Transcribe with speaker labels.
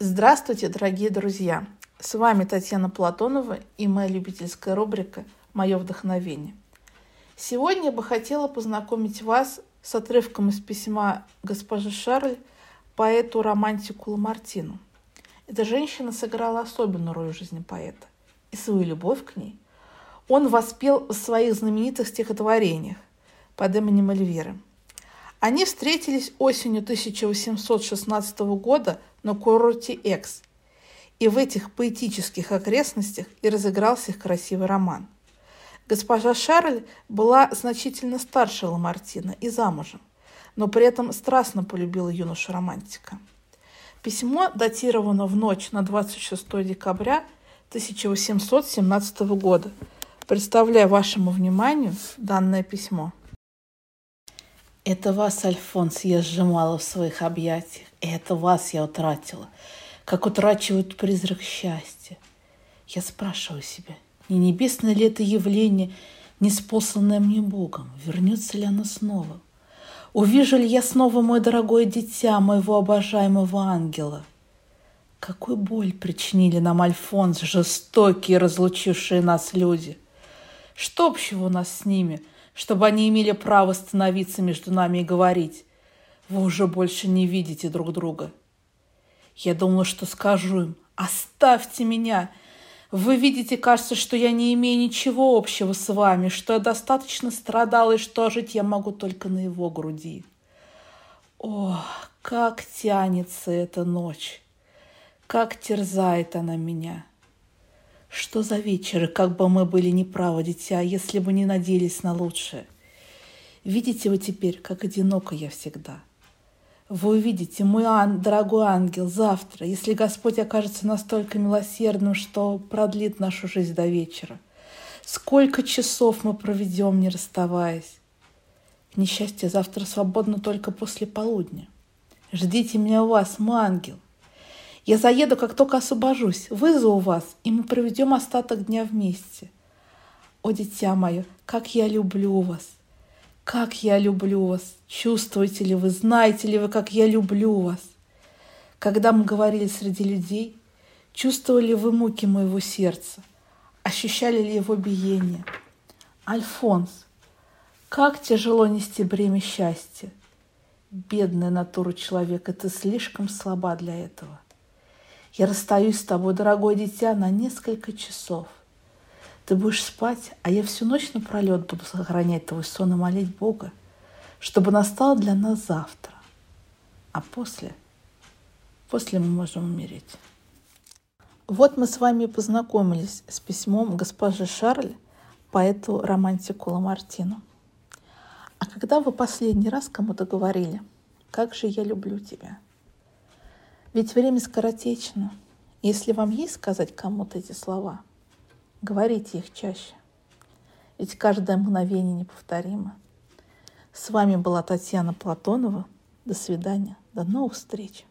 Speaker 1: Здравствуйте, дорогие друзья! С вами Татьяна Платонова и моя любительская рубрика «Мое вдохновение». Сегодня я бы хотела познакомить вас с отрывком из письма госпожи Шарль поэту-романтику Ламартину. Эта женщина сыграла особенную роль в жизни поэта, и свою любовь к ней он воспел в своих знаменитых стихотворениях под именем Эльвиры. Они встретились осенью 1816 года на курорте Экс, и в этих поэтических окрестностях и разыгрался их красивый роман. Госпожа Шарль была значительно старше Ламартина и замужем, но при этом страстно полюбила юношу-романтика. Письмо датировано в ночь на 26 декабря 1817 года. Представляю вашему вниманию данное письмо. Это вас, Альфонс, я сжимала в своих объятиях, и это вас я утратила, как утрачивают призрак счастья. Я спрашиваю себя, не небесное ли это явление, не спосланное мне Богом, вернется ли оно снова? Увижу ли я снова мой дорогое дитя, моего обожаемого ангела? Какую боль причинили нам Альфонс, жестокие, разлучившие нас люди? Что общего у нас с ними – чтобы они имели право становиться между нами и говорить. Вы уже больше не видите друг друга. Я думала, что скажу им, оставьте меня. Вы видите, кажется, что я не имею ничего общего с вами, что я достаточно страдала и что жить я могу только на его груди. О, как тянется эта ночь, как терзает она меня. Что за вечеры, как бы мы были неправы, дитя, если бы не надеялись на лучшее? Видите вы теперь, как одиноко я всегда. Вы увидите, мой ан, дорогой ангел, завтра, если Господь окажется настолько милосердным, что продлит нашу жизнь до вечера. Сколько часов мы проведем, не расставаясь. К несчастью, завтра свободно только после полудня. Ждите меня у вас, мой ангел. Я заеду, как только освобожусь, вызову вас, и мы проведем остаток дня вместе. О, дитя мое, как я люблю вас! Как я люблю вас! Чувствуете ли вы, знаете ли вы, как я люблю вас? Когда мы говорили среди людей, чувствовали вы муки моего сердца? Ощущали ли его биение? Альфонс, как тяжело нести бремя счастья. Бедная натура человека, ты слишком слаба для этого. Я расстаюсь с тобой, дорогое дитя, на несколько часов. Ты будешь спать, а я всю ночь напролет буду сохранять твой сон и молить Бога, чтобы настал для нас завтра. А после, после мы можем умереть. Вот мы с вами познакомились с письмом госпожи Шарль, поэту-романтику Ламартину. А когда вы последний раз кому-то говорили, как же я люблю тебя – ведь время скоротечно. Если вам есть сказать кому-то эти слова, говорите их чаще. Ведь каждое мгновение неповторимо. С вами была Татьяна Платонова. До свидания. До новых встреч.